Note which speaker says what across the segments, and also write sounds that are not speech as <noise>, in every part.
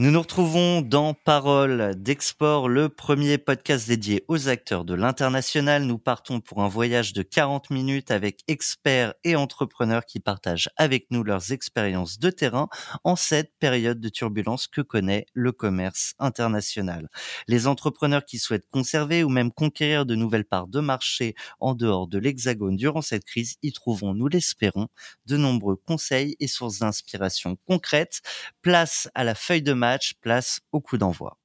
Speaker 1: Nous nous retrouvons dans Parole d'Export, le premier podcast dédié aux acteurs de l'international. Nous partons pour un voyage de 40 minutes avec experts et entrepreneurs qui partagent avec nous leurs expériences de terrain en cette période de turbulence que connaît le commerce international. Les entrepreneurs qui souhaitent conserver ou même conquérir de nouvelles parts de marché en dehors de l'Hexagone durant cette crise y trouveront, nous l'espérons, de nombreux conseils et sources d'inspiration concrètes. Place à la feuille de match place au coup d'envoi.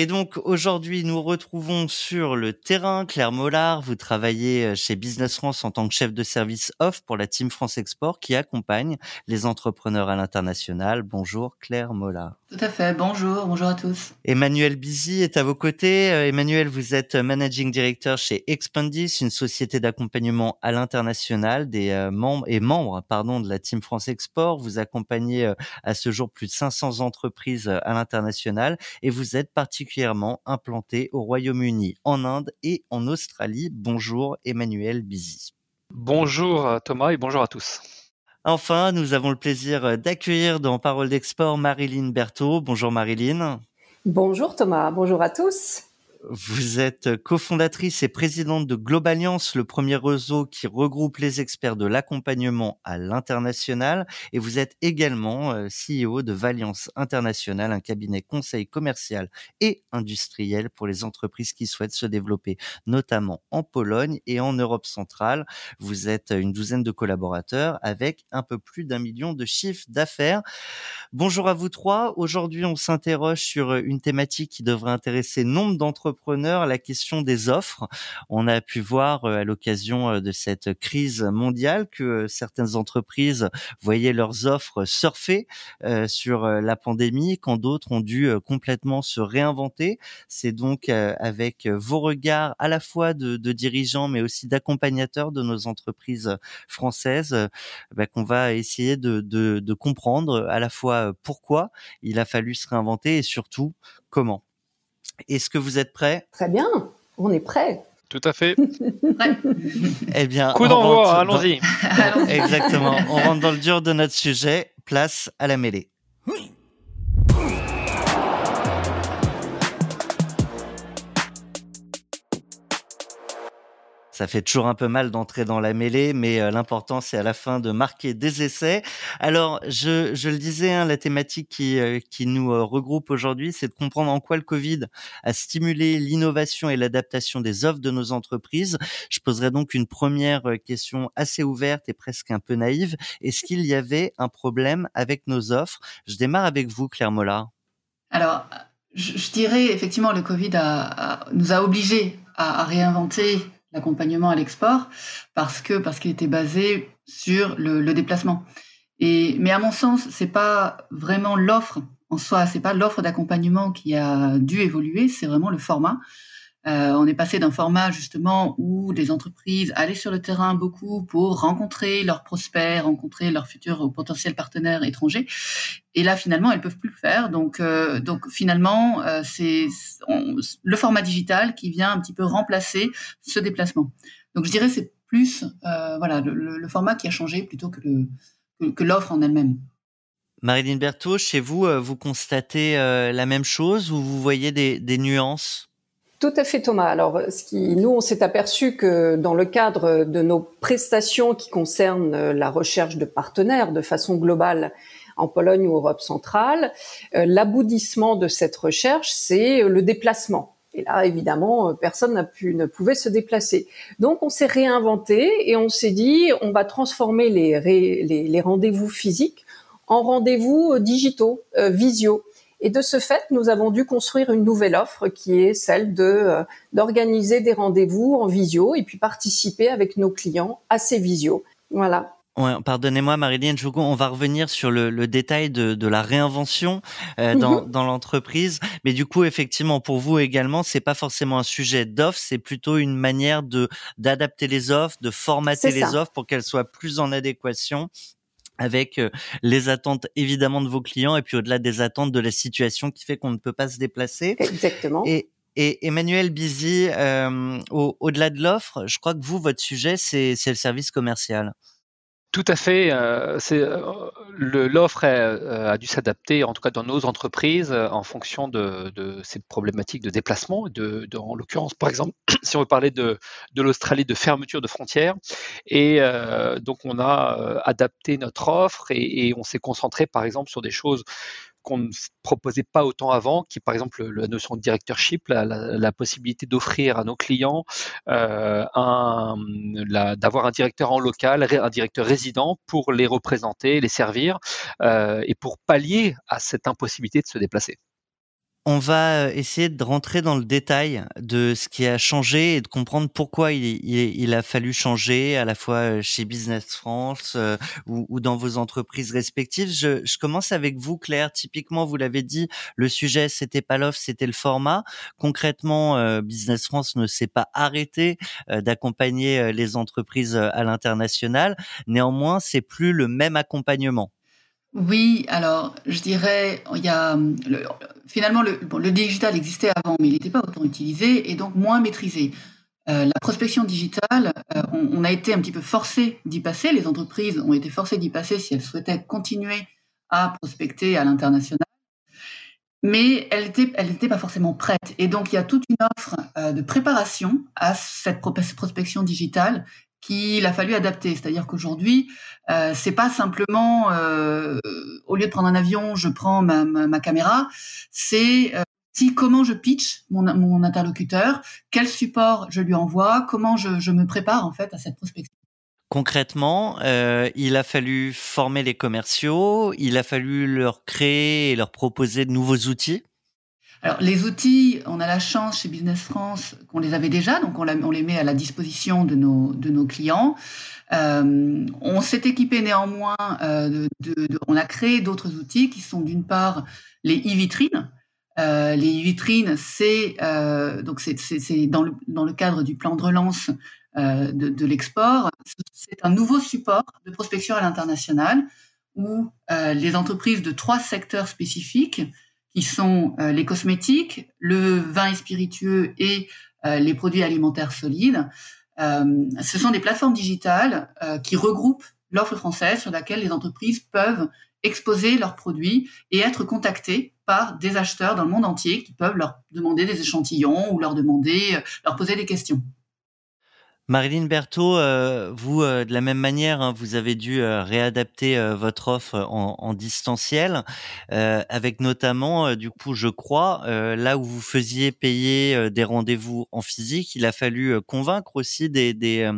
Speaker 1: Et donc aujourd'hui, nous retrouvons sur le terrain Claire Mollard. Vous travaillez euh, chez Business France en tant que chef de service off pour la Team France Export qui accompagne les entrepreneurs à l'international. Bonjour Claire Mollard.
Speaker 2: Tout à fait. Bonjour, bonjour à tous.
Speaker 1: Emmanuel Bizy est à vos côtés. Euh, Emmanuel, vous êtes managing director chez Expandis, une société d'accompagnement à l'international des euh, membres et membres, pardon, de la Team France Export. Vous accompagnez à ce jour plus de 500 entreprises à l'international et vous êtes particulièrement particulièrement implanté au Royaume-Uni, en Inde et en Australie. Bonjour Emmanuel Bizy.
Speaker 3: Bonjour euh, Thomas et bonjour à tous.
Speaker 1: Enfin, nous avons le plaisir d'accueillir dans Parole d'Export Marilyn Berthaud. Bonjour Marilyn.
Speaker 4: Bonjour Thomas, bonjour à tous.
Speaker 1: Vous êtes cofondatrice et présidente de Globalliance, le premier réseau qui regroupe les experts de l'accompagnement à l'international. Et vous êtes également euh, CEO de Valiance International, un cabinet conseil commercial et industriel pour les entreprises qui souhaitent se développer, notamment en Pologne et en Europe centrale. Vous êtes une douzaine de collaborateurs avec un peu plus d'un million de chiffres d'affaires. Bonjour à vous trois. Aujourd'hui, on s'interroge sur une thématique qui devrait intéresser nombre d'entre la question des offres. On a pu voir euh, à l'occasion euh, de cette crise mondiale que euh, certaines entreprises voyaient leurs offres surfer sur la pandémie, quand d'autres ont dû complètement se réinventer. C'est donc avec vos regards à la fois de, dirigeants, mais aussi d'accompagnateurs de nos entreprises françaises, bah, qu'on va essayer de comprendre à la fois pourquoi il a fallu se réinventer et surtout comment. Est-ce que vous êtes prêts?
Speaker 4: Très bien, on est prêts.
Speaker 3: Tout à fait.
Speaker 1: eh bien,
Speaker 3: coup d'envoi, allons-y. <laughs>
Speaker 1: Exactement. On rentre dans le dur de notre sujet. Place à la mêlée. Ça fait toujours un peu mal d'entrer dans la mêlée, mais euh, l'important c'est à la fin de marquer des essais. Alors, je, le disais, hein, la thématique qui, euh, nous euh, regroupe aujourd'hui, c'est de comprendre en quoi le Covid a stimulé l'innovation et l'adaptation des offres de nos entreprises. Je poserai donc une première question assez ouverte et presque un peu naïve. Est-ce qu'il y avait un problème avec nos offres? Je démarre avec vous, Claire Mollard.
Speaker 2: Alors, je, dirais effectivement, le Covid nous a obligés à réinventer l'accompagnement à l'export parce que parce qu'il était basé sur le, déplacement. Et mais à mon sens, c'est pas vraiment l'offre en soi, c'est pas l'offre d'accompagnement qui a dû évoluer, c'est vraiment le format. Euh, on est passé d'un format justement où les entreprises allaient sur le terrain beaucoup pour rencontrer leurs prospects, rencontrer leurs futurs ou potentiels partenaires étrangers. Et là, finalement, elles peuvent plus le faire. Donc, euh, finalement, euh, c'est le format digital qui vient un petit peu remplacer ce déplacement. Donc, je dirais c'est plus voilà le, format qui a changé plutôt que l'offre en elle-même.
Speaker 1: Marilyn Berthaud, chez vous, vous constatez la même chose ou vous voyez des nuances?
Speaker 4: Tout à fait, Thomas. Alors, ce qui, nous, on s'est aperçu que dans le cadre de nos prestations qui concernent euh, la recherche de partenaires de façon globale en Pologne ou Europe centrale, euh, l'aboutissement de cette recherche, c'est le déplacement. Et là, évidemment, personne n'a pu, ne pouvait se déplacer. Donc, on s'est réinventé et on s'est dit, on va transformer les rendez-vous physiques en rendez-vous digitaux, euh, visio. Et de ce fait, nous avons dû construire une nouvelle offre qui est celle de euh, d'organiser des rendez-vous en visio et puis participer avec nos clients à ces visios. Voilà.
Speaker 1: Ouais, Pardonnez-moi, Marilyn on va revenir sur le, le détail de, de, la réinvention euh, dans, mhm. dans l'entreprise. Mais du coup, effectivement, pour vous également, c'est pas forcément un sujet d'offre, c'est plutôt une manière de d'adapter les offres, de formater les offres pour qu'elles soient plus en adéquation avec les attentes évidemment de vos clients et puis au-delà des attentes de la situation qui fait qu'on ne peut pas se déplacer.
Speaker 4: Exactement.
Speaker 1: Et, et Emmanuel Bizy, euh, au-delà de l'offre, je crois que vous, votre sujet, c'est le service commercial.
Speaker 3: Tout à fait. Euh, euh, l'offre euh, a dû s'adapter, en tout cas dans nos entreprises, en fonction de, ces problématiques de déplacement. En l'occurrence, par exemple, <clears throat> si on veut parler de, l'Australie, de fermeture de frontières. Et donc, on a adapté notre offre et on s'est concentré, par exemple, sur des choses qu'on ne proposait pas autant avant, qui est par exemple la notion de directorship, la, possibilité d'offrir à nos clients euh, d'avoir un directeur en local, un directeur résident pour les représenter, les servir euh, et pour pallier à cette impossibilité de se déplacer.
Speaker 1: On va euh, essayer de rentrer dans le détail de ce qui a changé et de comprendre pourquoi il, a fallu changer à la fois euh, chez Business France euh, ou, dans vos entreprises respectives. Je, commence avec vous, Claire. Typiquement, vous l'avez dit, le sujet c'était pas l'offre, c'était le format. Concrètement, Business France ne s'est pas arrêté d'accompagner les entreprises à l'international. Néanmoins, c'est plus le même accompagnement.
Speaker 2: Oui, alors je dirais, il y a finalement le, le, digital existait avant, mais il n'était pas autant utilisé et donc moins maîtrisé. Euh, la prospection digitale, euh, on, a été un petit peu forcé d'y passer. Les entreprises ont été forcées d'y passer si elles souhaitaient continuer à prospecter à l'international, mais elles n'étaient elles pas forcément prêtes. Et donc il y a toute une offre euh, de préparation à cette prospection digitale qu'il a fallu adapter. C'est-à-dire qu'aujourd'hui, euh, c'est pas simplement euh, au lieu de prendre un avion, je prends ma, ma, caméra. C'est euh, si comment je pitch mon, mon, interlocuteur, quel support je lui envoie, comment je, je, me prépare en fait à cette prospection.
Speaker 1: Concrètement, il a fallu former les commerciaux, il a fallu leur créer et leur proposer de nouveaux outils.
Speaker 2: Alors, les outils, on a la chance chez Business France qu'on les avait déjà, donc on, les met à la disposition de nos, clients. Euh, on s'est équipé néanmoins, euh, on a créé d'autres outils qui sont d'une part les e-vitrines. Euh, les e-vitrines, c'est donc dans le, dans le cadre du plan de relance de, de l'export. C'est un nouveau support de prospection à l'international où les entreprises de trois secteurs spécifiques sont euh, les cosmétiques, le vin et spiritueux et euh, les produits alimentaires solides. Euh, ce sont des plateformes digitales qui regroupent l'offre française sur laquelle les entreprises peuvent exposer leurs produits et être contactées par des acheteurs dans le monde entier qui peuvent leur demander des échantillons ou leur demander, leur poser des questions.
Speaker 1: Marilyn Berthaud, euh, vous, euh, de la même manière, hein, vous avez dû euh, réadapter votre offre en, en distanciel, avec notamment, du coup, je crois, là où vous faisiez payer des rendez-vous en physique, il a fallu convaincre aussi des, des,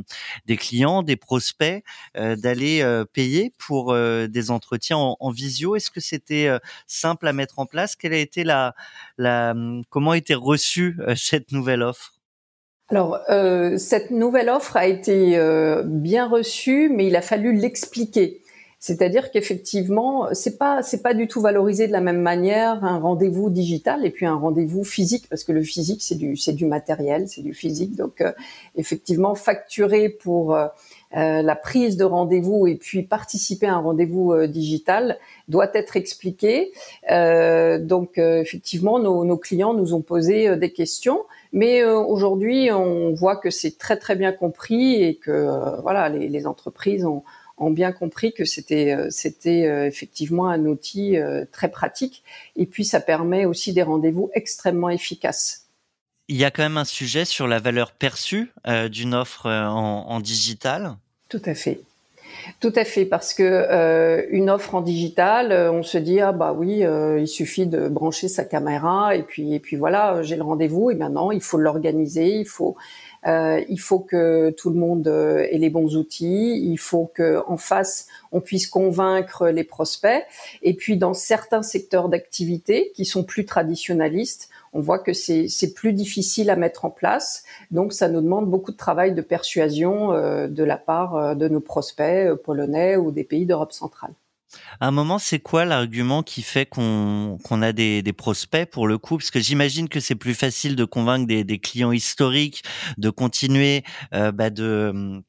Speaker 1: des clients, des prospects, d'aller payer pour des entretiens en, en visio. Est-ce que c'était simple à mettre en place? Quelle a été la, la, comment a été reçue cette nouvelle offre?
Speaker 4: Alors, euh, cette nouvelle offre a été euh, bien reçue, mais il a fallu l'expliquer. C'est-à-dire qu'effectivement, c'est pas c'est pas du tout valorisé de la même manière un rendez-vous digital et puis un rendez-vous physique parce que le physique c'est du c'est du matériel, c'est du physique. Donc euh, effectivement, facturer pour euh, la prise de rendez-vous et puis participer à un rendez-vous digital doit être expliqué. donc effectivement, nos, nos, clients nous ont posé des questions. Mais euh, aujourd'hui, on voit que c'est très très bien compris et que euh, voilà, les, les entreprises ont, ont, bien compris que c'était euh, c'était effectivement un outil très pratique. Et puis, ça permet aussi des rendez-vous extrêmement efficaces.
Speaker 1: Il y a quand même un sujet sur la valeur perçue d'une offre en, en digital.
Speaker 4: Tout à fait. Tout à fait, parce que euh, une offre en digital, euh, on se dit ah bah oui, euh, il suffit de brancher sa caméra et puis et puis voilà, j'ai le rendez-vous. Et maintenant, il faut l'organiser, il faut il faut que tout le monde ait les bons outils, il faut que en face on puisse convaincre les prospects. Et puis dans certains secteurs d'activité qui sont plus traditionnalistes, on voit que c'est plus difficile à mettre en place. Donc, ça nous demande beaucoup de travail de persuasion euh, de la part euh, de nos prospects euh, polonais ou des pays d'Europe centrale.
Speaker 1: À un moment, c'est quoi l'argument qui fait qu'on a des, prospects pour le coup? Parce que j'imagine que c'est plus facile de convaincre des, clients historiques de continuer bah de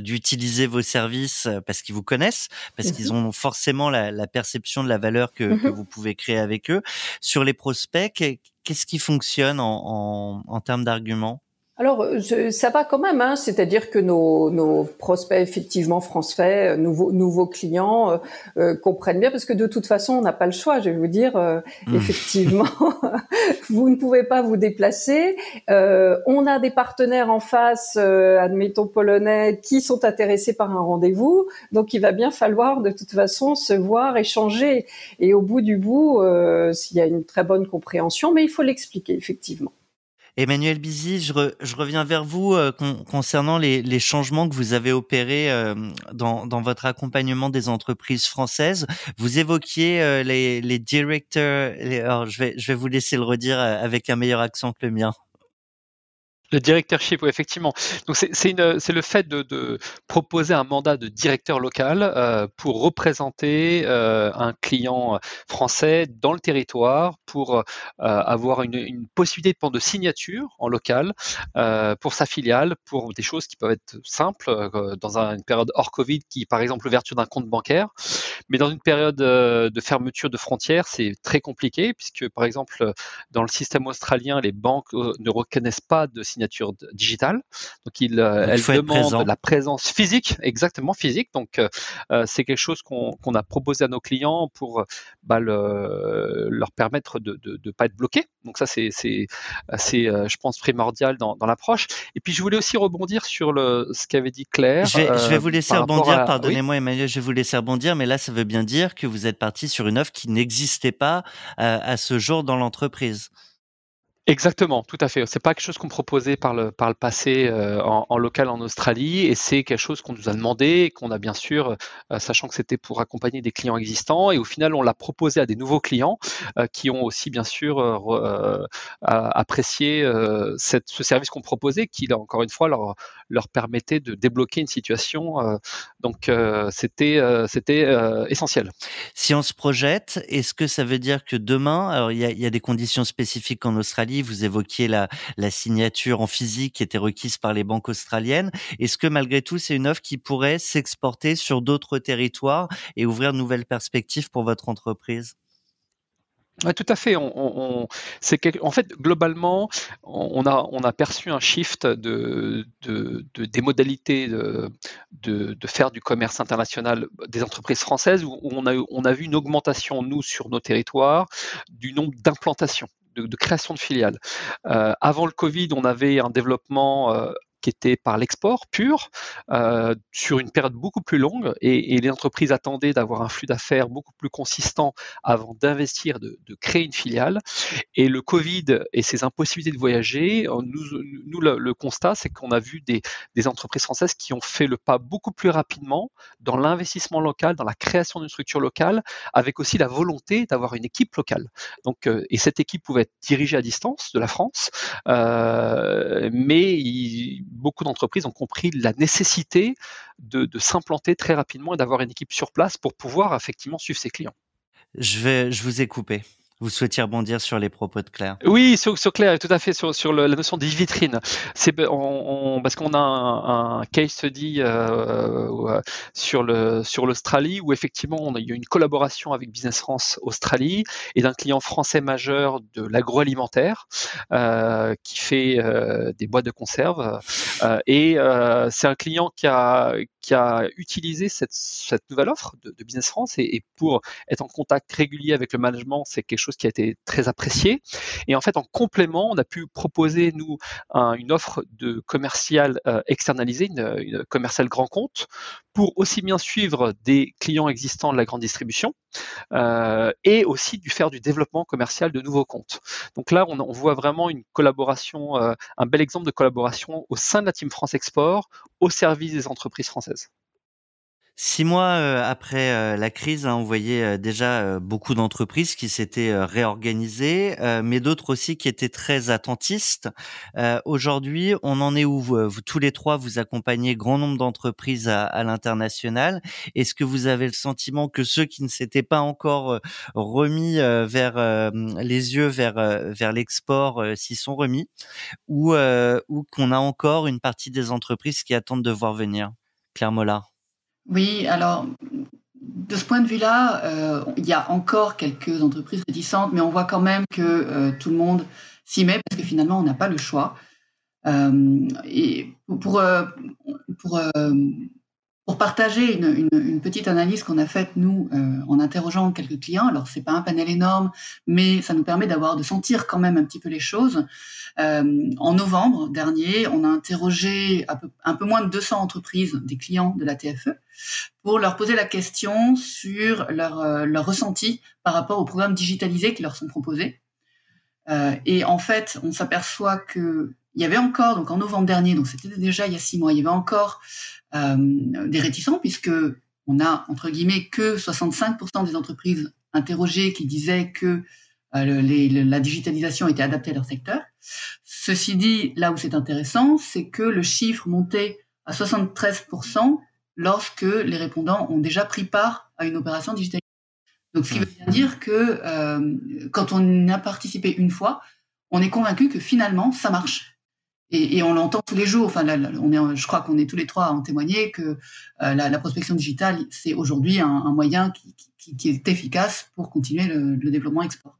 Speaker 1: d'utiliser vos services parce qu'ils vous connaissent, parce qu'ils
Speaker 4: Mhm.
Speaker 1: ont forcément la, la perception de la valeur que, que
Speaker 4: Mhm.
Speaker 1: vous pouvez créer avec eux. Sur les prospects, qu'est-ce qui fonctionne en, en, termes d'arguments?
Speaker 4: Alors, euh, je- ça va quand même, hein, c'est-à-dire que nos, nos prospects, effectivement, France fait, euh, nouveaux, nouveaux clients, euh, euh, comprennent bien, parce que de toute façon, on n'a pas le choix, je vais vous dire, euh,
Speaker 1: Hmm.
Speaker 4: effectivement, <laughs> vous ne pouvez pas vous déplacer. Euh, on a des partenaires en face, euh, admettons polonais, qui sont intéressés par un rendez-vous, donc il va bien falloir de toute façon se voir, échanger, et au bout du bout, euh, s'il y a une très bonne compréhension, mais il faut l'expliquer, effectivement.
Speaker 1: Emmanuel Bizy, je, re- je reviens vers vous euh, con- concernant les, les changements que vous avez opérés euh, dans, dans votre accompagnement des entreprises françaises. Vous évoquiez euh, les, les directeurs. les- alors, je vais, je vais vous laisser le redire euh, avec un meilleur accent que le mien.
Speaker 3: Le directorship, oui, effectivement. Donc c'est le fait de, proposer un mandat de directeur local euh, pour représenter euh, un client français dans le territoire, pour euh, avoir une, possibilité de, de signature en local pour sa filiale, pour des choses qui peuvent être simples dans un- une période hors Covid, qui par exemple l'ouverture d'un compte bancaire, mais dans une période de fermeture de frontières, c'est très compliqué puisque par exemple dans le système australien, les banques ne reconnaissent pas de signature d- digitale. Donc, ils, euh,
Speaker 1: Donc, il être
Speaker 3: demandent
Speaker 1: présent.
Speaker 3: la présence physique, exactement physique. Donc, euh, euh, c'est quelque chose qu'on a proposé à nos clients pour bah, le- leur permettre de ne pas être bloqués. Donc, ça, c'est je pense, primordial dans, dans l'approche. Et puis, je voulais aussi rebondir sur le, ce qu'avait dit Claire.
Speaker 1: Je vais, je vais vous laisser rebondir,
Speaker 3: oui?
Speaker 1: pardonnez-moi Emmanuel, je vais vous laisser rebondir, mais là ça veut bien dire que vous êtes parti sur une offre qui n'existait pas à ce jour dans l'entreprise.
Speaker 3: Exactement, tout à fait. C'est pas quelque chose qu'on proposait par le passé euh, en, local en Australie, et c'est quelque chose qu'on nous a demandé, qu'on a bien sûr, euh, sachant que c'était pour accompagner des clients existants, et au final on l'a proposé à des nouveaux clients euh, qui ont aussi bien sûr apprécié ce service qu'on proposait, qui encore une fois leur permettait de débloquer une situation. donc c'était c'était essentiel.
Speaker 1: Si on se projette, est-ce que ça veut dire que demain, alors il y a des conditions spécifiques en Australie, vous évoquiez la, signature en physique qui était requise par les banques australiennes, est-ce que malgré tout c'est une offre qui pourrait s'exporter sur d'autres territoires et ouvrir de nouvelles perspectives pour votre entreprise?
Speaker 3: Tout à fait. En fait globalement, on a perçu un shift de, de- de- des modalités de, faire du commerce international des entreprises françaises où on a vu une augmentation nous sur nos territoires du nombre d'implantations. De, création de filiales. Euh, avant le Covid, on avait un développement euh, qui était par l'export pur euh, sur une période beaucoup plus longue et, les entreprises attendaient d'avoir un flux d'affaires beaucoup plus consistant avant d'investir, de, créer une filiale. Et le Covid et ses impossibilités de voyager, euh, nous, le, constat, c'est qu'on a vu des, entreprises françaises qui ont fait le pas beaucoup plus rapidement dans l'investissement local, dans la création d'une structure locale, avec aussi la volonté d'avoir une équipe locale. Donc, euh, et cette équipe pouvait être dirigée à distance de la France, mais il- beaucoup d'entreprises ont compris la nécessité de, s'implanter très rapidement et d'avoir une équipe sur place pour pouvoir effectivement suivre ses clients.
Speaker 1: Je vais, je vous ai coupé. Vous souhaitiez rebondir sur les propos de Claire?
Speaker 3: Oui, sur, sur Claire, tout à fait sur, la notion de vitrine. C'est on- parce qu'on a un, case study euh, euh, sur l'Australie où effectivement il y a une collaboration avec Business France Australie et d'un client français majeur de l'agroalimentaire euh, qui fait des boîtes de conserve et c'est un client qui a utilisé cette, nouvelle offre de, Business France et pour être en contact régulier avec le management, c'est quelque chose qui a été très apprécié. Et en fait, en complément, on a pu proposer, nous, un- une offre de commercial euh, externalisé, une, une commercial grand compte, pour aussi bien suivre des clients existants de la grande distribution euh, et aussi du faire du développement commercial de nouveaux comptes. Donc là, on, on voit vraiment une collaboration, euh, un bel exemple de collaboration au sein de la Team France Export au service des entreprises françaises.
Speaker 1: Six mois euh, après euh, la crise, hein, on voyait euh, déjà beaucoup d'entreprises qui s'étaient réorganisées, mais d'autres aussi qui étaient très attentistes. Aujourd'hui, on en est où vous, tous les trois, vous accompagnez grand nombre d'entreprises à, à l'international. Est-ce que vous avez le sentiment que ceux qui ne s'étaient pas encore remis vers les yeux vers vers l'export s'y sont remis, ou ou qu'on a encore une partie des entreprises qui attendent de voir venir? Claire Mollard
Speaker 2: oui, alors de ce point de vue-là, euh, il y a encore quelques entreprises réticentes, mais on voit quand même que euh, tout le monde s'y met parce que finalement, on n'a pas le choix. Euh, et pour, pour, pour partager une, petite analyse qu'on a faite, nous, en interrogeant quelques clients, alors c'est pas un panel énorme, mais ça nous permet d'avoir, de sentir quand même un petit peu les choses. Euh, en novembre dernier, on a interrogé un peu, moins de 200 entreprises, des clients de la TFE, pour leur poser la question sur leur, euh, leur ressenti par rapport aux programmes digitalisés qui leur sont proposés. Euh, et en fait, on s'aperçoit que il y avait encore, donc en novembre dernier, donc c'était déjà il y a six mois, il y avait encore euh, des réticents puisque on a entre guillemets que 65% des entreprises interrogées qui disaient que euh, la digitalisation était adaptée à leur secteur. Ceci dit, là où c'est intéressant, c'est que le chiffre montait à 73% lorsque les répondants ont déjà pris part à une opération digitalisation. Donc, ce qui veut dire que euh, quand on a participé une fois, on est convaincu que finalement, ça marche. Et, on l'entend tous les jours. Enfin, on est, je crois qu'on est tous les trois à en témoigner que euh, la, prospection digitale, c'est aujourd'hui un, moyen qui, est efficace pour continuer le développement export.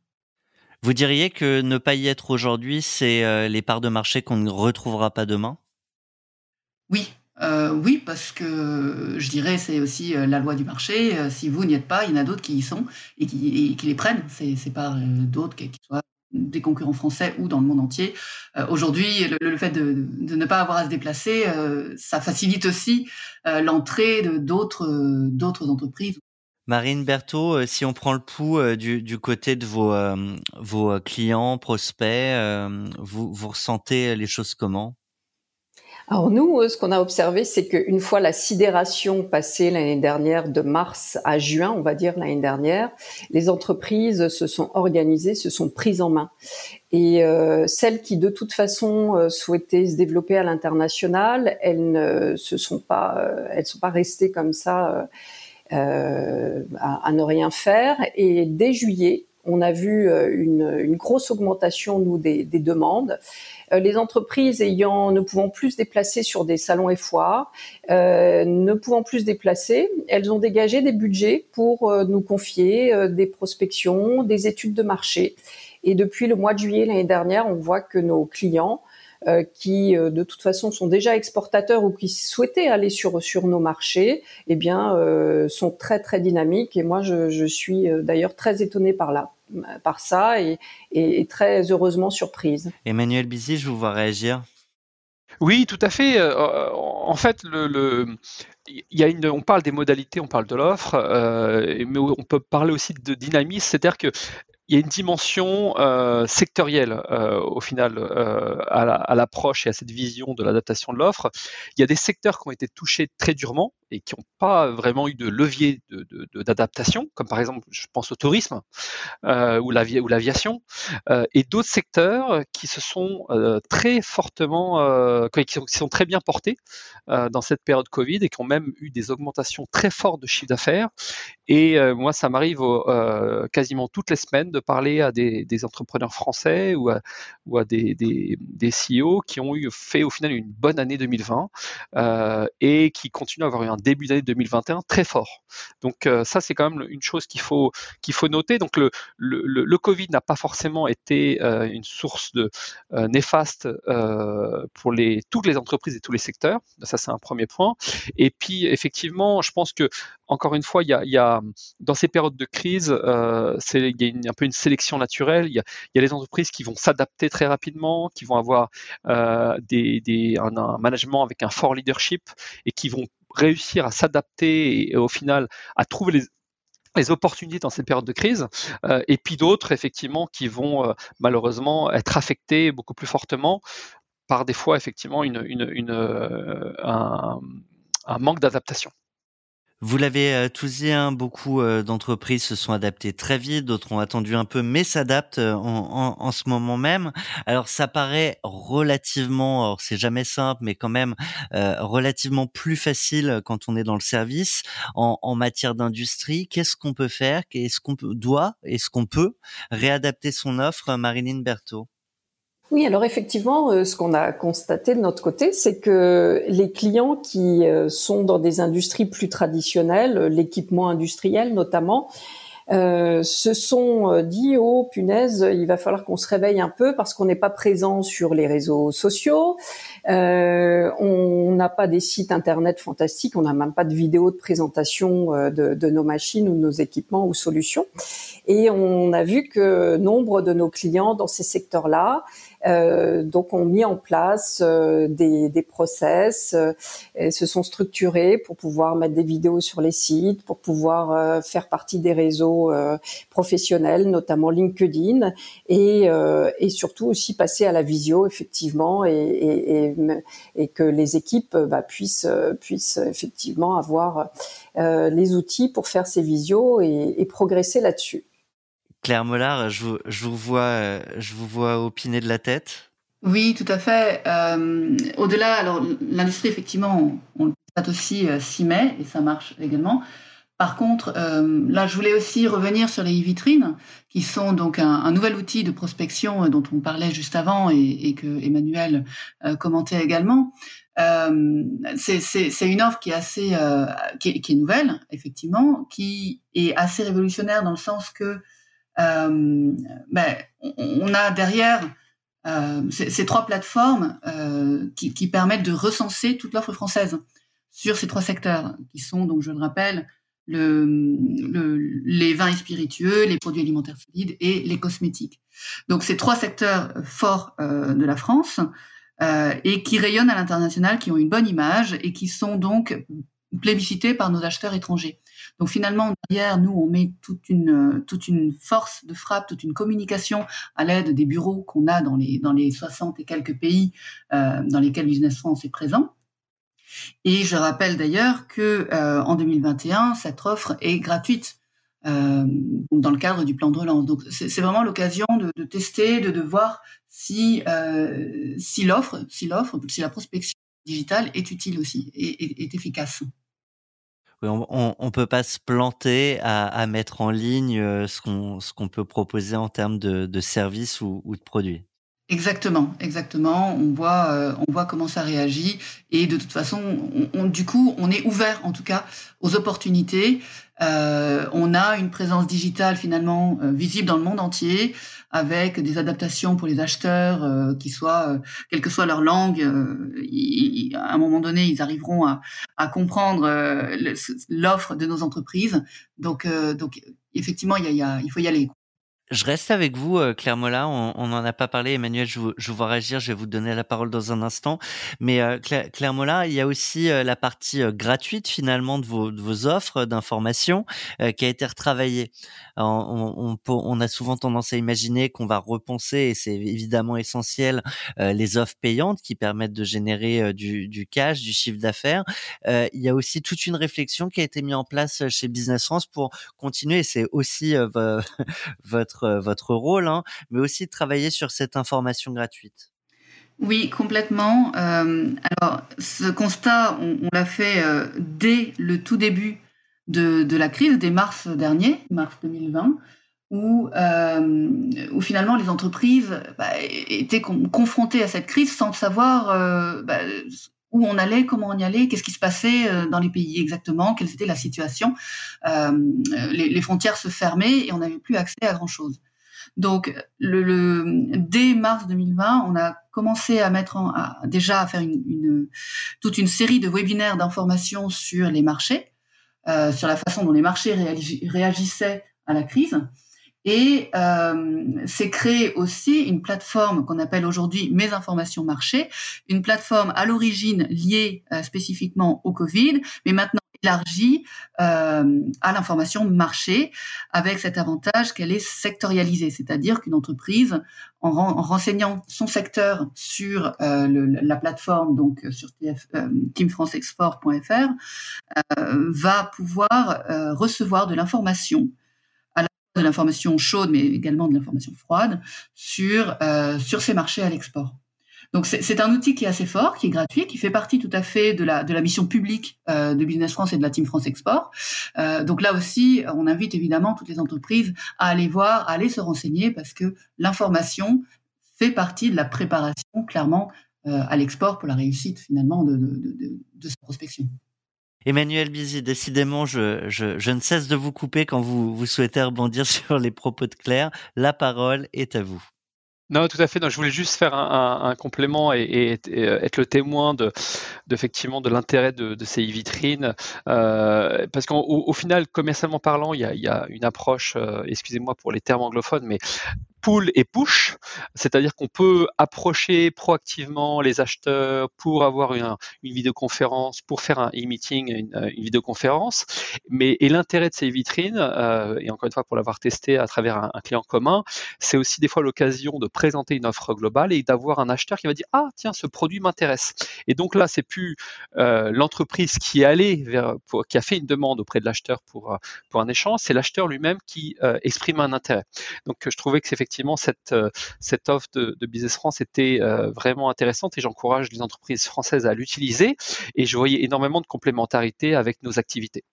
Speaker 1: Vous diriez que ne pas y être aujourd'hui, c'est euh, les parts de marché qu'on ne retrouvera pas demain?
Speaker 2: Oui, euh, oui, parce que je dirais c'est aussi la loi du marché. si vous n'y êtes pas, il y en a d'autres qui y sont et qui, les prennent. C'est, c'est pas d'autres qui, soient des concurrents français ou dans le monde entier. aujourd'hui, le, fait de, ne pas avoir à se déplacer, ça facilite aussi l'entrée de d'autres d'autres entreprises
Speaker 1: Marine Berthaud, euh, si on prend le pouls euh, du, côté de vos, euh, vos clients, prospects, vous, vous ressentez les choses comment?
Speaker 4: Alors nous, ce qu'on a observé, c'est qu'une fois la sidération passée l'année dernière, de mars à juin, on va dire l'année dernière, les entreprises se sont organisées, se sont prises en main. Et celles qui de toute façon souhaitaient se développer à l'international, elles ne se sont pas, elles sont pas restées comme ça euh, à, ne rien faire. Et dès juillet, on a vu euh, une, grosse augmentation nous des, demandes. Euh, les entreprises ayant ne pouvant plus se déplacer sur des salons et foires, ne pouvant plus se déplacer, elles ont dégagé des budgets pour nous confier des prospections, des études de marché. Et depuis le mois de juillet l'année dernière, on voit que nos clients euh, qui euh, de toute façon sont déjà exportateurs ou qui souhaitaient aller sur sur nos marchés, eh bien euh, sont très très dynamiques. Et moi, je, je suis d'ailleurs très étonnée par là par ça et, et, très heureusement surprise.
Speaker 1: Emmanuel Bizy, je vous vois réagir.
Speaker 3: Oui, tout à fait. En fait, le, y a une, on parle des modalités, on parle de l'offre, euh, mais on peut parler aussi de dynamisme, c'est-à-dire que il y a une dimension euh, sectorielle euh, au final à l'approche et à cette vision de l'adaptation de l'offre. Il y a des secteurs qui ont été touchés très durement et qui n'ont pas vraiment eu de levier d'adaptation, de, comme par exemple, je pense au tourisme ou l'aviation, et d'autres secteurs qui se sont très fortement, qui, qui, sont, très bien portés dans cette période Covid et qui ont même eu des augmentations très fortes de chiffre d'affaires. Et moi, ça m'arrive quasiment toutes les semaines de parler à des, entrepreneurs français ou à, des, des, des, CEO qui ont eu fait au final une bonne année 2020 et qui continuent à avoir eu un début d'année 2021 très fort. Donc euh, ça, c'est quand même une chose qu'il faut qu'il faut noter. Donc le le, le Covid n'a pas forcément été euh, une source de euh, néfaste pour les toutes les entreprises et tous les secteurs. Ça, c'est un premier point. Et puis effectivement, je pense que encore une fois, il y a, dans ces périodes de crise, c'est il y a un peu une sélection naturelle. Il y a, il y a les entreprises qui vont s'adapter très rapidement, qui vont avoir des, des un, management avec un fort leadership et qui vont réussir à s'adapter et, au final à trouver les, les opportunités dans cette période de crise, euh, et puis d'autres, effectivement, qui vont euh, malheureusement être affectés beaucoup plus fortement par des fois, effectivement, une, une, une, euh, un, un, manque d'adaptation.
Speaker 1: Vous l'avez euh, tous dit, hein, beaucoup euh, d'entreprises se sont adaptées très vite, d'autres ont attendu un peu, mais s'adaptent euh, en, en, en, ce moment même. Alors ça paraît relativement, alors c'est jamais simple, mais quand même euh, relativement plus facile quand on est dans le service. En, en matière d'industrie, qu'est-ce qu'on peut faire? Est-ce qu'on doit Est-ce qu'on peut réadapter son offre, Marilyn Berthaud?
Speaker 4: Oui, alors effectivement, euh, ce qu'on a constaté de notre côté, c'est que les clients qui euh, sont dans des industries plus traditionnelles, l'équipement industriel notamment, euh, se sont dit oh punaise, il va falloir qu'on se réveille un peu parce qu'on n'est pas présent sur les réseaux sociaux, euh, on n'a pas des sites internet fantastiques, on n'a même pas de vidéos de présentation de, de, nos machines ou de nos équipements ou solutions. Et on a vu que nombre de nos clients dans ces secteurs-là euh, donc, ont mis en place euh, des, des, process, euh, et se sont structurés pour pouvoir mettre des vidéos sur les sites, pour pouvoir euh, faire partie des réseaux professionnels, notamment LinkedIn, et, et, surtout aussi passer à la visio, effectivement, et, et que les équipes bah, puissent, puissent effectivement avoir les outils pour faire ces visios et progresser là-dessus.
Speaker 1: Claire Mollard, je vous, je vous vois, euh, je vous vois opiner de la tête.
Speaker 2: Oui, tout à fait. Euh, au-delà, alors l'industrie, effectivement, on, le constate aussi euh, s'y met et ça marche également. Par contre, euh, là, je voulais aussi revenir sur les e-vitrines, qui sont donc un, nouvel outil de prospection euh, dont on parlait juste avant et, que Emmanuel euh, commentait également. C'est une offre qui est assez, qui nouvelle, effectivement, qui est assez révolutionnaire dans le sens que ben, on a derrière ces, trois plateformes qui, qui, permettent de recenser toute l'offre française sur ces trois secteurs, qui sont, donc je le rappelle, le, le, les vins et spiritueux, les produits alimentaires solides et les cosmétiques. Donc ces trois secteurs forts euh, de la France euh, et qui rayonnent à l'international, qui ont une bonne image et qui sont donc plébiscités par nos acheteurs étrangers. Donc finalement, derrière, nous, on met toute une, toute une force de frappe, toute une communication à l'aide des bureaux qu'on a dans les, dans les 60 et quelques pays euh, dans lesquels Business France est présent. Et je rappelle d'ailleurs que euh, en 2021, cette offre est gratuite euh, dans le cadre du plan de relance. Donc c'est vraiment l'occasion de, tester, de, voir si euh, si l'offre, si l'offre, si la prospection digitale est utile aussi et est, efficace
Speaker 1: on, on, peut pas se planter à, mettre en ligne ce qu'on peut proposer en termes de, de services ou, ou, de produits.
Speaker 2: Exactement, exactement. On voit, euh, on voit comment ça réagit et de toute façon, on, on, du coup, on est ouvert en tout cas aux opportunités. Euh, on a une présence digitale finalement euh, visible dans le monde entier avec des adaptations pour les acheteurs euh, qui soient, euh, quelle que soit leur langue, à un moment donné, ils arriveront à, à comprendre l'offre de nos entreprises. Donc, donc effectivement, y a, y a, il faut y aller.
Speaker 1: Je reste avec vous, euh, Claire Mola. On n'en a pas parlé. Emmanuel, je vous, je vois réagir. Je vais vous donner la parole dans un instant. Mais euh, Claire, Mola, il y a aussi euh, la partie gratuite finalement de vos, de vos offres d'information qui a été retravaillée. On, on, on, a souvent tendance à imaginer qu'on va repenser, et c'est évidemment essentiel, les offres payantes qui permettent de générer du, du cash, du chiffre d'affaires. il y a aussi toute une réflexion qui a été mise en place chez Business France pour continuer. C'est aussi <laughs> votre votre, rôle, hein, mais aussi de travailler sur cette information gratuite.
Speaker 2: Oui, complètement. Alors, ce constat, on, l'a fait dès le tout début de, la crise, dès mars dernier, mars 2020, où, finalement les entreprises bah, étaient confrontées à cette crise sans savoir bah, où on allait, comment on y allait, qu'est-ce qui se passait euh, dans les pays exactement, quelle était la situation. Euh, les, frontières se fermaient et on n'avait plus accès à grand-chose. Donc, dès mars 2020, on a commencé à mettre en, déjà à faire une, toute une série de webinaires d'informations sur les marchés, euh, sur la façon dont les marchés réagissaient à la crise. Et euh, c'est créé aussi une plateforme qu'on appelle aujourd'hui Mes informations marchés, une plateforme à l'origine liée euh, spécifiquement au Covid, mais maintenant élargie euh, à l'information marché, avec cet avantage qu'elle est sectorialisée, c'est-à-dire qu'une entreprise, en, renseignant son secteur sur la plateforme, donc sur teamfranceexport.fr, va pouvoir recevoir de l'information de l'information chaude, mais également de l'information froide sur, sur ces marchés à l'export. Donc c'est un outil qui est assez fort, qui est gratuit, qui fait partie tout à fait de la, de la mission publique euh, de Business France et de la Team France Export. Euh, donc là aussi, on invite évidemment toutes les entreprises à aller voir, à aller se renseigner, parce que l'information fait partie de la préparation clairement euh, à l'export pour la réussite finalement de, de, de, de cette prospection.
Speaker 1: Emmanuel Bizy, décidément, je, ne cesse de vous couper quand vous, souhaitez rebondir <laughs> sur les propos de Claire. La parole est à vous.
Speaker 3: Non, tout à fait. Non, je voulais juste faire un, complément et, euh, être le témoin de, effectivement de l'intérêt de, ces vitrines, euh, parce qu'au au final, commercialement parlant, il y a, il y a une approche, euh, excusez-moi pour les termes anglophones, mais pull et push, c'est-à-dire qu'on peut approcher proactivement les acheteurs pour avoir une, vidéoconférence, pour faire un e-meeting, une, vidéoconférence. Mais et l'intérêt de ces vitrines, euh, et encore une fois pour l'avoir testé à travers un, client commun, c'est aussi des fois l'occasion de présenter une offre globale et d'avoir un acheteur qui va dire ah tiens ce produit m'intéresse. Et donc là c'est plus euh, l'entreprise qui est allée qui a fait une demande auprès de l'acheteur pour pour un échange, c'est l'acheteur lui-même qui euh, exprime un intérêt. Donc je trouvais que c'est effectivement cette, euh, cette offre de, de Business France était euh, vraiment intéressante et j'encourage les entreprises françaises à l'utiliser et je voyais énormément de complémentarité avec nos activités.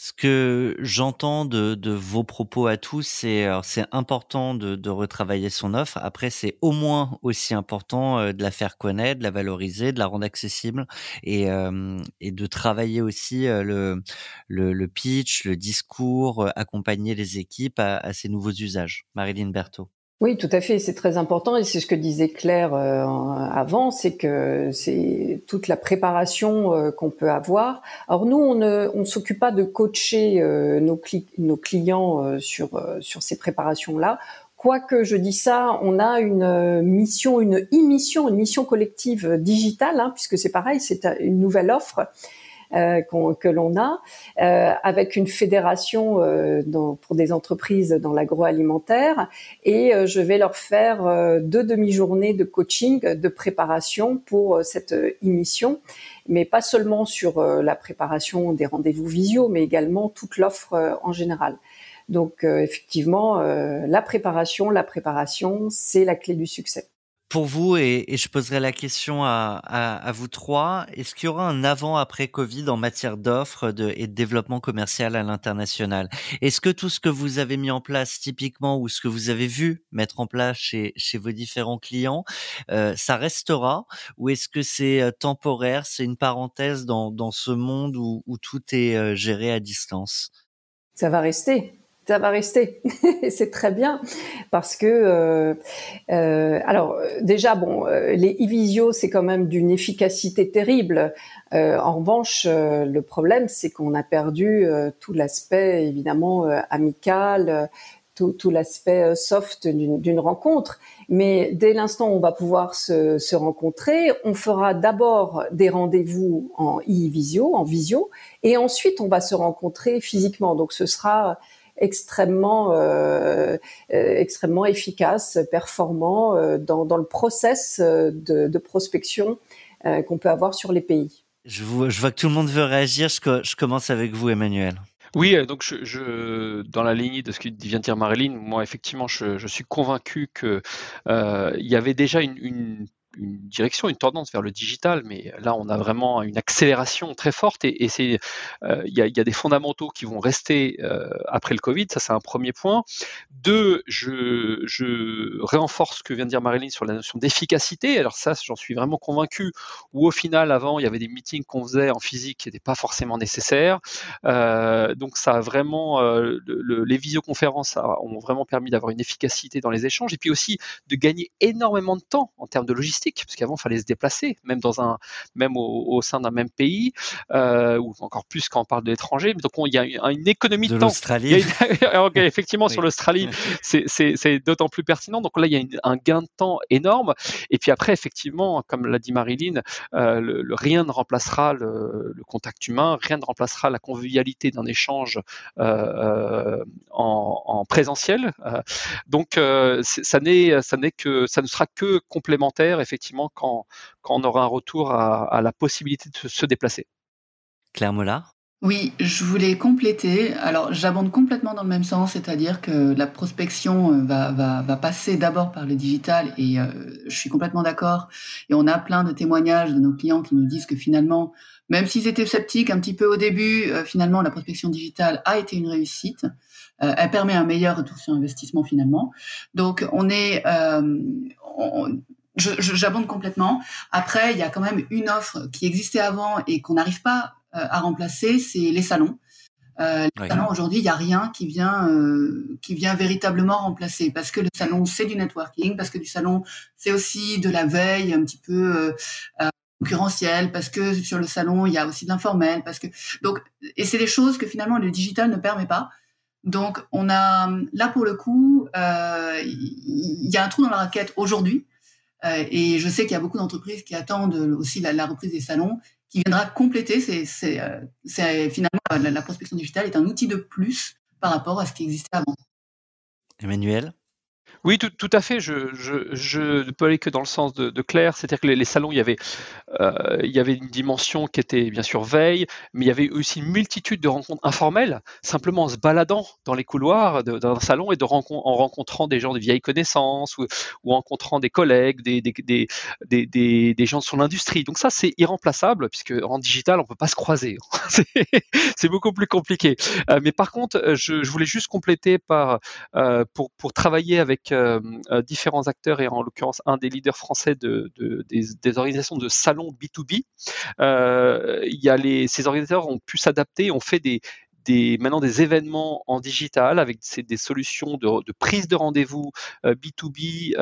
Speaker 1: Ce que j'entends de, de, vos propos à tous, c'est c'est important de, de, retravailler son offre. Après, c'est au moins aussi important euh, de la faire connaître, de la valoriser, de la rendre accessible et, euh, et de travailler aussi le, le, le, pitch, le discours, accompagner les équipes à, à ces nouveaux usages. Marilyn Berthaud.
Speaker 4: Oui, tout à fait, c'est très important et c'est ce que disait Claire euh, avant, c'est que c'est toute la préparation euh, qu'on peut avoir. Alors nous, on ne on s'occupe pas de coacher euh, nos, nos, clients sur sur ces préparations-là. Quoique je dis ça, on a une mission, une e-mission, une mission collective digitale, hein, puisque c'est pareil, c'est une nouvelle offre euh, que l'on a, euh, avec une fédération euh, dans, pour des entreprises dans l'agroalimentaire. Et je vais leur faire deux demi-journées de coaching, de préparation pour cette émission mais pas seulement sur la préparation des rendez-vous visio, mais également toute l'offre en général. Donc effectivement, la préparation, la préparation, c'est la clé du succès
Speaker 1: pour vous, et, et, je poserai la question à, à, à vous trois, est-ce qu'il y aura un avant-après Covid en matière d'offres de, et de développement commercial à l'international? Est-ce que tout ce que vous avez mis en place typiquement ou ce que vous avez vu mettre en place chez, chez vos différents clients, euh, ça restera? Ou est-ce que c'est euh, temporaire, c'est une parenthèse dans, dans ce monde où, où tout est euh, géré à distance?
Speaker 4: Ça va rester ça va rester. <laughs> c'est très bien parce que euh, euh, alors déjà bon euh, les e-visio c'est quand même d'une efficacité terrible. En revanche le problème c'est qu'on a perdu tout l'aspect évidemment amical, tout, tout l'aspect soft d'une rencontre. Mais dès l'instant où on va pouvoir se, se rencontrer, on fera d'abord des rendez-vous en e-visio, en visio, et ensuite on va se rencontrer physiquement. Donc ce sera extrêmement euh, euh, extrêmement efficace, performant euh, dans, dans, le process de, de prospection qu'on peut avoir sur les pays.
Speaker 1: Je, vois, je vois que tout le monde veut réagir. Je, je commence avec vous, Emmanuel.
Speaker 3: Oui, donc je, je, dans la lignée de ce que vient de dire Marilyn, moi effectivement, je, je suis convaincu que euh, il y avait déjà une, une une direction, une tendance vers le digital, mais là on a vraiment une accélération très forte et, euh, il y, a, des fondamentaux qui vont rester euh, après le Covid, ça c'est un premier point. Deux, je, je renforce ce que vient de dire Marilyn sur la notion d'efficacité. Alors ça, j'en suis vraiment convaincu. Où au final, avant, il y avait des meetings qu'on faisait en physique qui n'étaient pas forcément nécessaires. Euh, donc ça a vraiment, le, les visioconférences ont vraiment permis d'avoir une efficacité dans les échanges et puis aussi de gagner énormément de temps en termes de logistique logistique, parce qu'avant, il fallait se déplacer, même dans un, même au, sein d'un même pays, euh, ou encore plus quand on parle de l'étranger. Donc, il y a une économie de,
Speaker 1: de
Speaker 3: temps.
Speaker 1: l'Australie. <laughs>
Speaker 3: Effectivement, sur l'Australie, c'est d'autant plus pertinent. Donc là, il y a un gain de temps énorme. Et puis après, effectivement, comme l'a dit Marilyn, euh, le, rien ne remplacera le, le, contact humain, rien ne remplacera la convivialité d'un échange euh, en, en, présentiel. Donc, ça n'est, ça n'est que, ça ne sera que complémentaire, effectivement, quand, quand on aura un retour à, à la possibilité de se déplacer.
Speaker 1: Claire Mollard
Speaker 2: oui, je voulais compléter. Alors, j'abonde complètement dans le même sens, c'est-à-dire que la prospection euh, va, va, va passer d'abord par le digital et euh, je suis complètement d'accord. Et on a plein de témoignages de nos clients qui nous disent que finalement, même s'ils étaient sceptiques un petit peu au début, euh, finalement, la prospection digitale a été une réussite. elle permet un meilleur retour sur investissement finalement. Donc, on est... j'abonde complètement. Après, il y a quand même une offre qui existait avant et qu'on n'arrive pas euh, à remplacer, c'est les salons. Euh, les salons aujourd'hui, il n'y a rien qui vient euh, qui vient véritablement remplacer parce que le salon c'est du networking, parce que du salon c'est aussi de la veille un petit peu euh, concurrentielle, parce que sur le salon il y a aussi de l'informel, parce que donc et c'est des choses que finalement le digital ne permet pas. Donc on a là pour le coup il y, a un trou dans la raquette aujourd'hui. Et je sais qu'il y a beaucoup d'entreprises qui attendent aussi la, la reprise des salons qui viendra compléter. C'est euh, finalement la, prospection digitale est un outil de plus par rapport à ce qui existait avant.
Speaker 1: Emmanuel?
Speaker 3: Oui, tout, à fait. Je, ne peux aller que dans le sens de, de Claire, c'est-à-dire que les, salons, il y, avait, euh, il y avait une dimension qui était bien sûr veille, mais il y avait aussi une multitude de rencontres informelles, simplement en se baladant dans les couloirs d'un salon et de en rencontrant des gens de vieilles connaissances ou, en rencontrant des collègues, des, gens sur l'industrie. Donc ça, c'est irremplaçable, puisque en digital, on peut pas se croiser. <laughs> c'est beaucoup plus compliqué. Euh, mais par contre, je, voulais juste compléter euh, pour travailler avec euh, euh, différents acteurs et en l'occurrence un des leaders français de, des, organisations de salons B2B. Euh, ces organisateurs ont pu s'adapter, ont fait maintenant des événements en digital avec des solutions de prise de rendez-vous B2B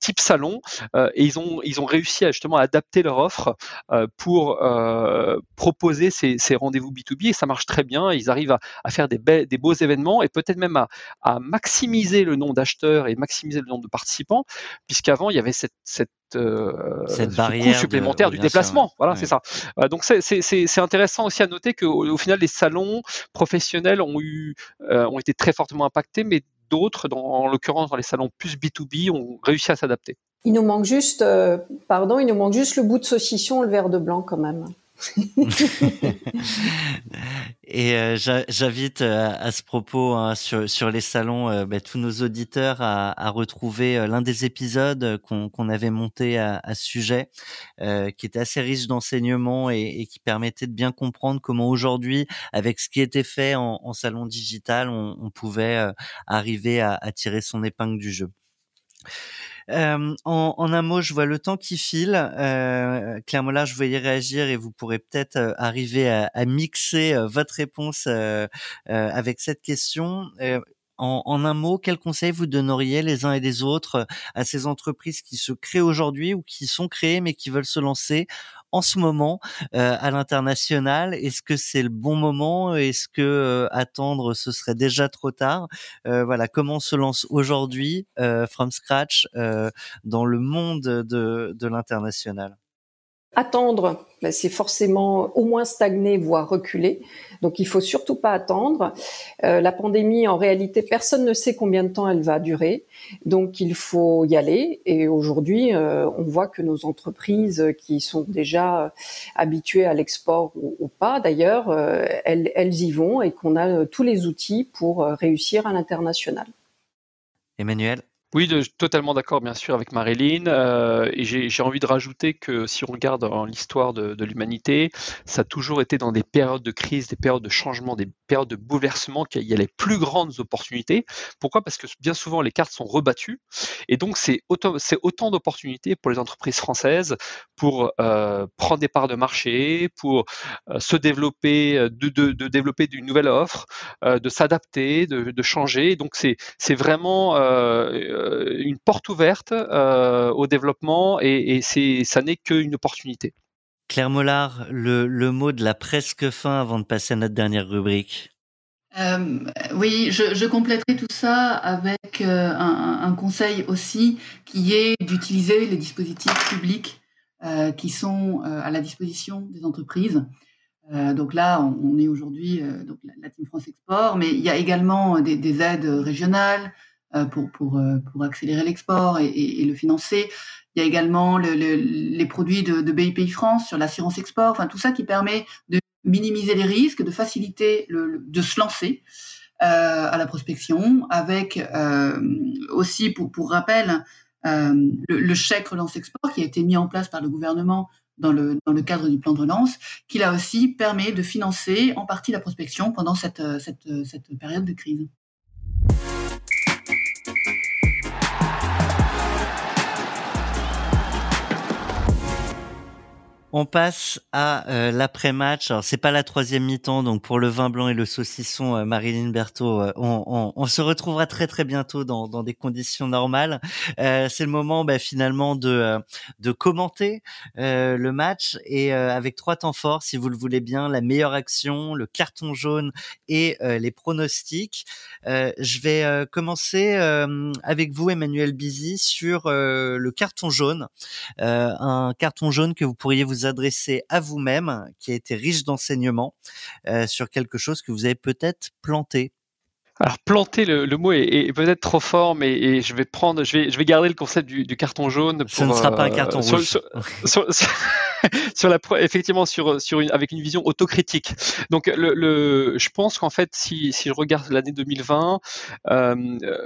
Speaker 3: type salon euh, et ils ont ils ont réussi à justement adapter leur offre euh, pour euh, proposer ces, ces rendez-vous B2B et ça marche très bien. Ils arrivent à, à faire des, des beaux événements et peut-être même à, à maximiser le nombre d'acheteurs et maximiser le nombre de participants puisqu'avant il y avait cette, cette euh,
Speaker 1: cette barrière
Speaker 3: coût supplémentaire du déplacement. Sûr, Voilà, ouais. c'est ça. Euh, donc c'est intéressant aussi à noter qu'au au final les salons professionnels ont eu euh, ont été très fortement impactés, mais d'autres, en l'occurrence dans les salons plus B2B, ont réussi à s'adapter.
Speaker 4: Il nous manque juste, euh, pardon, il nous manque juste le bout de saucisson, le verre de blanc quand même. <laughs>
Speaker 1: et euh, j'invite euh, à ce propos hein, sur, les salons euh, bah, tous nos auditeurs à, retrouver l'un des épisodes qu'on avait monté à, ce sujet, qui était assez riche d'enseignements et, qui permettait de bien comprendre comment aujourd'hui, avec ce qui était fait en, salon digital, on, pouvait arriver à tirer son épingle du jeu. En, en, un mot, je vois le temps qui file. Euh, Claire Mollard, je voyais réagir et vous pourrez peut-être euh, arriver à, à, mixer euh, votre réponse euh, avec cette question. En, en, un mot, quel conseil vous donneriez les uns et les autres à ces entreprises qui se créent aujourd'hui ou qui sont créées mais qui veulent se lancer en ce moment euh, à l'international? Est-ce que c'est le bon moment? Est-ce que euh, attendre ce serait déjà trop tard? Euh, Voilà, comment on se lance aujourd'hui from scratch dans le monde de, de l'international?
Speaker 4: Attendre, ben, c'est forcément au moins stagner, voire reculer. Donc il faut surtout pas attendre. Euh, la pandémie, en réalité, personne ne sait combien de temps elle va durer. Donc il faut y aller. Et aujourd'hui, euh, on voit que nos entreprises qui sont déjà habituées à l'export ou, pas, d'ailleurs, euh, elles, elles y vont et qu'on a tous les outils pour réussir à l'international.
Speaker 1: Emmanuel?
Speaker 3: Oui, totalement d'accord, bien sûr, avec Marilyn. Euh, et j'ai envie de rajouter que si on regarde l'histoire de, de l'humanité, ça a toujours été dans des périodes de crise, des périodes de changement, des périodes de bouleversement qu'il y a les plus grandes opportunités. Pourquoi? Parce que bien souvent, les cartes sont rebattues. Et donc, c'est autant, autant d'opportunités pour les entreprises françaises pour euh, prendre des parts de marché, pour euh, se développer, de, de, de, développer une nouvelle offre, euh, de s'adapter, de, de, changer. Donc, c'est vraiment une porte ouverte au développement et, et c'est, ça n'est qu'une opportunité.
Speaker 1: Claire Mollard, le, le mot de la presque fin avant de passer à notre dernière rubrique.
Speaker 2: Euh, oui, je, je, compléterai tout ça avec euh, un, un, conseil aussi qui est d'utiliser les dispositifs publics euh, qui sont euh, à la disposition des entreprises. Euh, donc là, on, on est aujourd'hui donc la, Team France Export, mais il y a également des, des aides régionales pour, pour, pour accélérer l'export et, le financer. Il y a également le, le, les produits de, de BIPI France sur l'assurance export, enfin tout ça qui permet de minimiser les risques, de faciliter de se lancer euh, à la prospection, avec euh, aussi, pour, rappel, euh, le, chèque relance export qui a été mis en place par le gouvernement dans le, cadre du plan de relance, qui là aussi permet de financer en partie la prospection pendant cette période de crise.
Speaker 1: On passe à euh, l'après-match. Alors c'est pas la troisième mi-temps, donc pour le vin blanc et le saucisson, euh, Marilyn Berthaud, euh, on, on, on, se retrouvera très très bientôt dans, dans des conditions normales. Euh, c'est le moment bah, finalement de de commenter le match et avec trois temps forts, si vous le voulez bien, la meilleure action, le carton jaune et les pronostics. je vais commencer avec vous, Emmanuel Bizy, sur le carton jaune, un carton jaune que vous pourriez vous adresser à vous-même, qui a été riche d'enseignements, euh, sur quelque chose que vous avez peut-être planté
Speaker 3: alors planter le, le mot est, est peut-être trop fort, mais et je vais prendre, je vais, je vais garder le concept du, du carton jaune.
Speaker 1: Pour, Ce ne sera pas un carton
Speaker 3: sur,
Speaker 1: rouge.
Speaker 3: Sur, sur, sur, <laughs> la, effectivement, sur, sur une, avec une vision autocritique. Donc, le, le je pense qu'en fait, si, si je regarde l'année 2020, euh,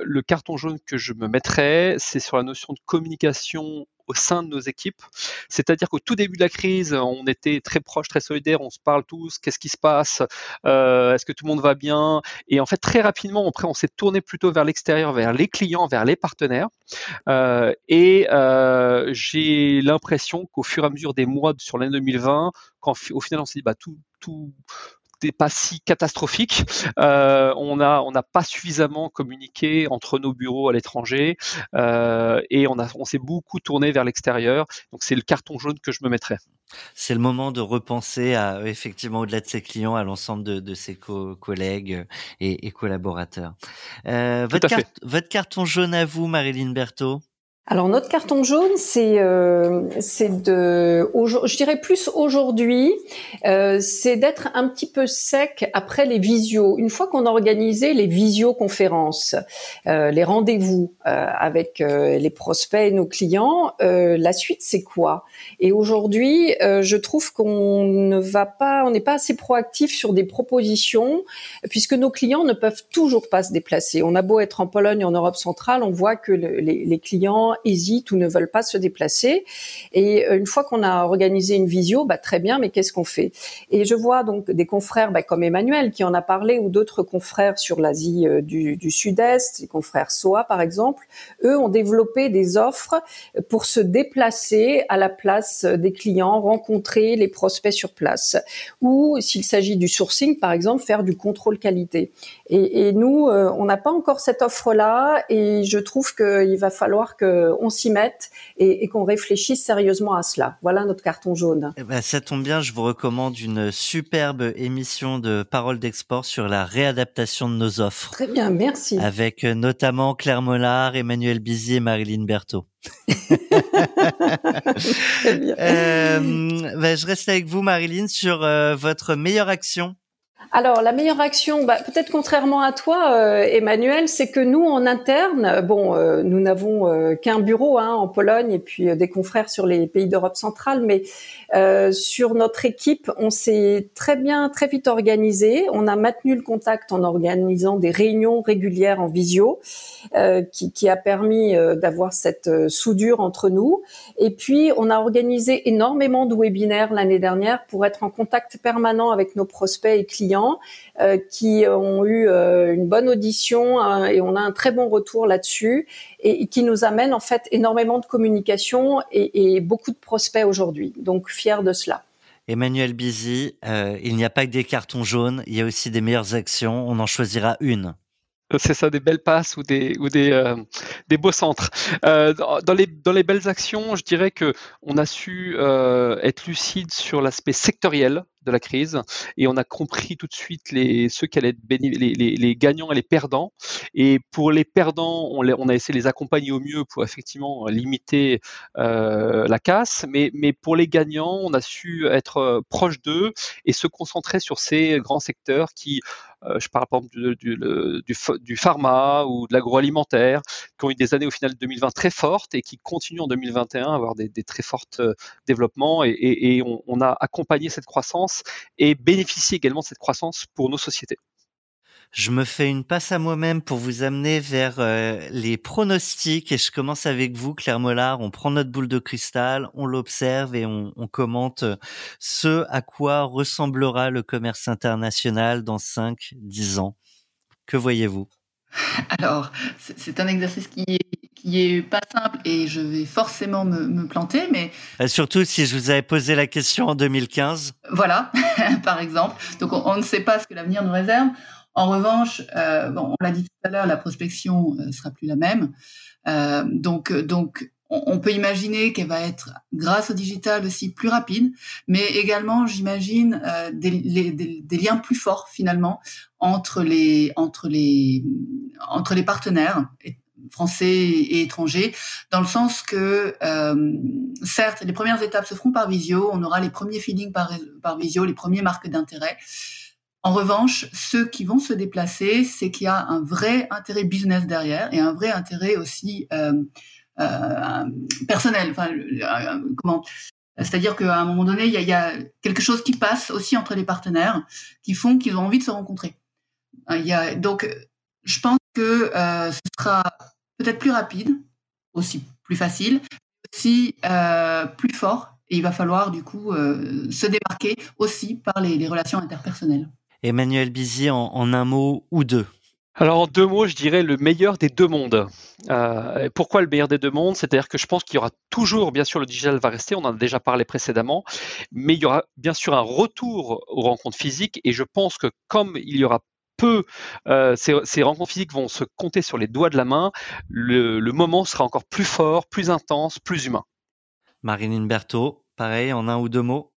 Speaker 3: le carton jaune que je me mettrais, c'est sur la notion de communication au sein de nos équipes. C'est-à-dire qu'au tout début de la crise, on était très proches, très solidaires, on se parle tous, qu'est-ce qui se passe, euh, est-ce que tout le monde va bien? Et en fait, très rapidement, après, on s'est tourné plutôt vers l'extérieur, vers les clients, vers les partenaires. Euh, et euh, j'ai l'impression qu'au fur et à mesure des mois sur l'année 2020, quand au final on s'est dit bah tout tout pas si catastrophique. Euh, on n'a on n'a pas suffisamment communiqué entre nos bureaux à l'étranger euh, et on, a, on s'est beaucoup tourné vers l'extérieur. Donc c'est le carton jaune que je me mettrais.
Speaker 1: C'est le moment de repenser à effectivement au-delà de ses clients, à l'ensemble de, de ses co collègues et, et collaborateurs. Euh, votre, carte, votre carton jaune à vous, Marilyn Berthaud?
Speaker 4: Alors notre carton jaune, c'est euh, c'est de, je dirais plus aujourd'hui, euh, c'est d'être un petit peu sec après les visios. Une fois qu'on a organisé les visioconférences, euh, les rendez-vous euh, avec euh, les prospects et nos clients, euh, la suite c'est quoi? Et aujourd'hui, je trouve qu'on ne va pas, on n'est pas assez proactif sur des propositions puisque nos clients ne peuvent toujours pas se déplacer. On a beau être en Pologne, en Europe centrale, on voit que le, les, les clients hésitent ou ne veulent pas se déplacer. Et euh, une fois qu'on a organisé une visio, bah, très bien, mais qu'est-ce qu'on fait? Et je vois donc des confrères bah, comme Emmanuel qui en a parlé ou d'autres confrères sur l'Asie euh, du, du Sud-Est, les confrères SOA par exemple, eux ont développé des offres pour se déplacer à la place des clients, rencontrer les prospects sur place. Ou s'il s'agit du sourcing par exemple, faire du contrôle qualité. Et, et nous, euh, on n'a pas encore cette offre-là et je trouve qu'il va falloir que on s'y mette et, et qu'on réfléchisse sérieusement à cela. Voilà notre carton jaune.
Speaker 1: Eh ben, ça tombe bien, je vous recommande une superbe émission de Parole d'Export sur la réadaptation de nos offres.
Speaker 4: Très bien, merci.
Speaker 1: Avec euh, notamment Claire Mollard, Emmanuel Bizy et Marilyn Berthaud. <laughs> <laughs> euh, ben, je reste avec vous, Marilyn, sur euh, votre meilleure action
Speaker 4: alors, la meilleure action, bah, peut-être contrairement à toi, euh, Emmanuel, c'est que nous, en interne, bon, euh, nous n'avons euh, qu'un bureau hein, en Pologne et puis des confrères sur les pays d'Europe centrale, mais sur notre équipe, on s'est très bien, très vite organisé. On a maintenu le contact en organisant des réunions régulières en visio, qui, qui, a permis d'avoir cette soudure entre nous. Et puis, on a organisé énormément de webinaires l'année dernière pour être en contact permanent avec nos prospects et clients euh, qui ont eu euh, une bonne audition hein, et on a un très bon retour là-dessus et, et, qui nous amène en fait énormément de communication et, et beaucoup de prospects aujourd'hui. Donc fier de cela.
Speaker 1: Emmanuel Bizy, euh, il n'y a pas que des cartons jaunes, il y a aussi des meilleures actions. On en choisira une.
Speaker 3: C'est ça, des belles passes ou des, ou des, euh, des beaux centres. Euh, dans, les, dans les belles actions, je dirais que on a su euh, être lucide sur l'aspect sectoriel de la crise et on a compris tout de suite les, ceux qui allaient être les, gagnants et les perdants. Et pour les perdants, on, a essayé de les accompagner au mieux pour effectivement limiter euh, la casse. Mais, mais pour les gagnants, on a su être proche d'eux et se concentrer sur ces grands secteurs qui euh, je parle par exemple du, du, pharma ou de l'agroalimentaire, qui ont eu des années au final 2020 très fortes et qui continuent en 2021 à avoir des, très forts euh, développements. Et, on, a accompagné cette croissance et bénéficié également de cette croissance pour nos sociétés.
Speaker 1: Je me fais une passe à moi-même pour vous amener vers euh, les pronostics et je commence avec vous, Claire Mollard. On prend notre boule de cristal, on l'observe et on, on, commente ce à quoi ressemblera le commerce international dans 5-10 ans. Que voyez-vous?
Speaker 2: Alors, c'est un exercice qui est, qui est pas simple et je vais forcément me, me planter, mais...
Speaker 1: Euh, surtout si je vous avais posé la question en 2015.
Speaker 2: Voilà, <laughs> par exemple. Donc, on, on ne sait pas ce que l'avenir nous réserve. En revanche, euh, bon, on l'a dit tout à l'heure, la prospection euh, sera plus la même. Euh, donc, donc, on, peut imaginer qu'elle va être, grâce au digital aussi, plus rapide, mais également, j'imagine, des, des, des, liens plus forts finalement entre les entre les entre les partenaires français et étrangers, dans le sens que, euh, certes, les premières étapes se feront par visio, on aura les premiers feelings par, par visio, les premiers marques d'intérêt. En revanche, ceux qui vont se déplacer, c'est qu'il y a un vrai intérêt business derrière et un vrai intérêt aussi euh, euh, personnel. Enfin, comment C'est-à-dire qu'à un moment donné, il y, a, quelque chose qui passe aussi entre les partenaires, qui font qu'ils ont envie de se rencontrer. Y a, donc, je pense que ce sera peut-être plus rapide, aussi plus facile, aussi euh, plus fort. Et il va falloir du coup euh, se démarquer aussi par les, les relations interpersonnelles.
Speaker 1: Emmanuel Bizy, en, en, un mot ou deux?
Speaker 3: Alors en deux mots, je dirais le meilleur des deux mondes. Euh, pourquoi le meilleur des deux mondes? C'est-à-dire que je pense qu'il y aura toujours, bien sûr, le digital va rester, on en a déjà parlé précédemment, mais il y aura bien sûr un retour aux rencontres physiques et je pense que comme il y aura peu, euh, ces, rencontres physiques vont se compter sur les doigts de la main, le, moment sera encore plus fort, plus intense, plus humain.
Speaker 1: Marilyn Berthaud, pareil, en un ou deux mots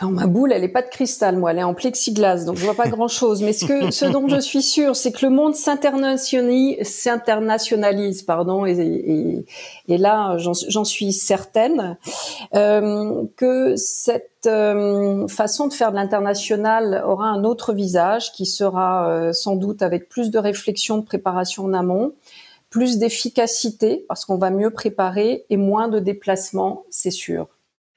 Speaker 4: alors ma boule, elle est pas de cristal, moi, elle est en plexiglas, donc je vois pas <laughs> grand-chose. Mais ce que, ce dont je suis sûre, c'est que le monde s'internationalise, pardon, et, et, et là, j'en suis certaine euh, que cette euh, façon de faire de l'international aura un autre visage, qui sera euh, sans doute avec plus de réflexion, de préparation en amont, plus d'efficacité, parce qu'on va mieux préparer, et moins de déplacements, c'est sûr.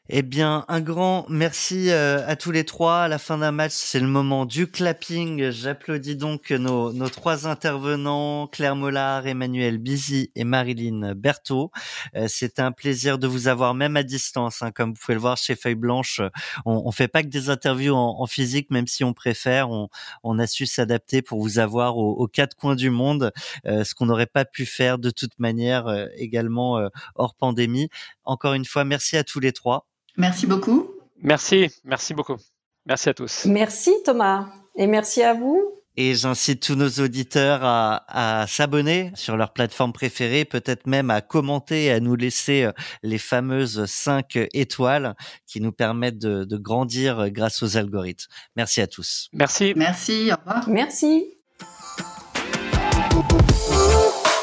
Speaker 1: Eh bien, un grand merci euh, à tous les trois. À la fin d'un match, c'est le moment du clapping. J'applaudis donc nos, trois intervenants, Claire Mollard, Emmanuel Bizy et Marilyn Berthaud. Euh, c'est un plaisir de vous avoir, même à distance. Hein, comme vous pouvez le voir chez Feuille Blanche, on, on fait pas que des interviews en, physique, même si on préfère. On, a su s'adapter pour vous avoir aux, quatre coins du monde, euh, ce qu'on n'aurait pas pu faire de toute manière également hors pandémie. Encore une fois, merci à tous les trois.
Speaker 2: Merci beaucoup.
Speaker 3: Merci, merci beaucoup. Merci à tous.
Speaker 4: Merci Thomas et merci à vous.
Speaker 1: Et j'incite tous nos auditeurs à, à s'abonner sur leur plateforme préférée, peut-être même à commenter, à nous laisser euh, les fameuses 5 étoiles qui nous permettent de, de grandir grâce aux algorithmes. Merci à tous.
Speaker 3: Merci.
Speaker 2: Merci, au revoir.
Speaker 4: Merci.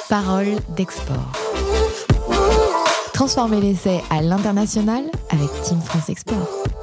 Speaker 5: Parole d'export. Transformer l'essai à l'international avec Team France Export.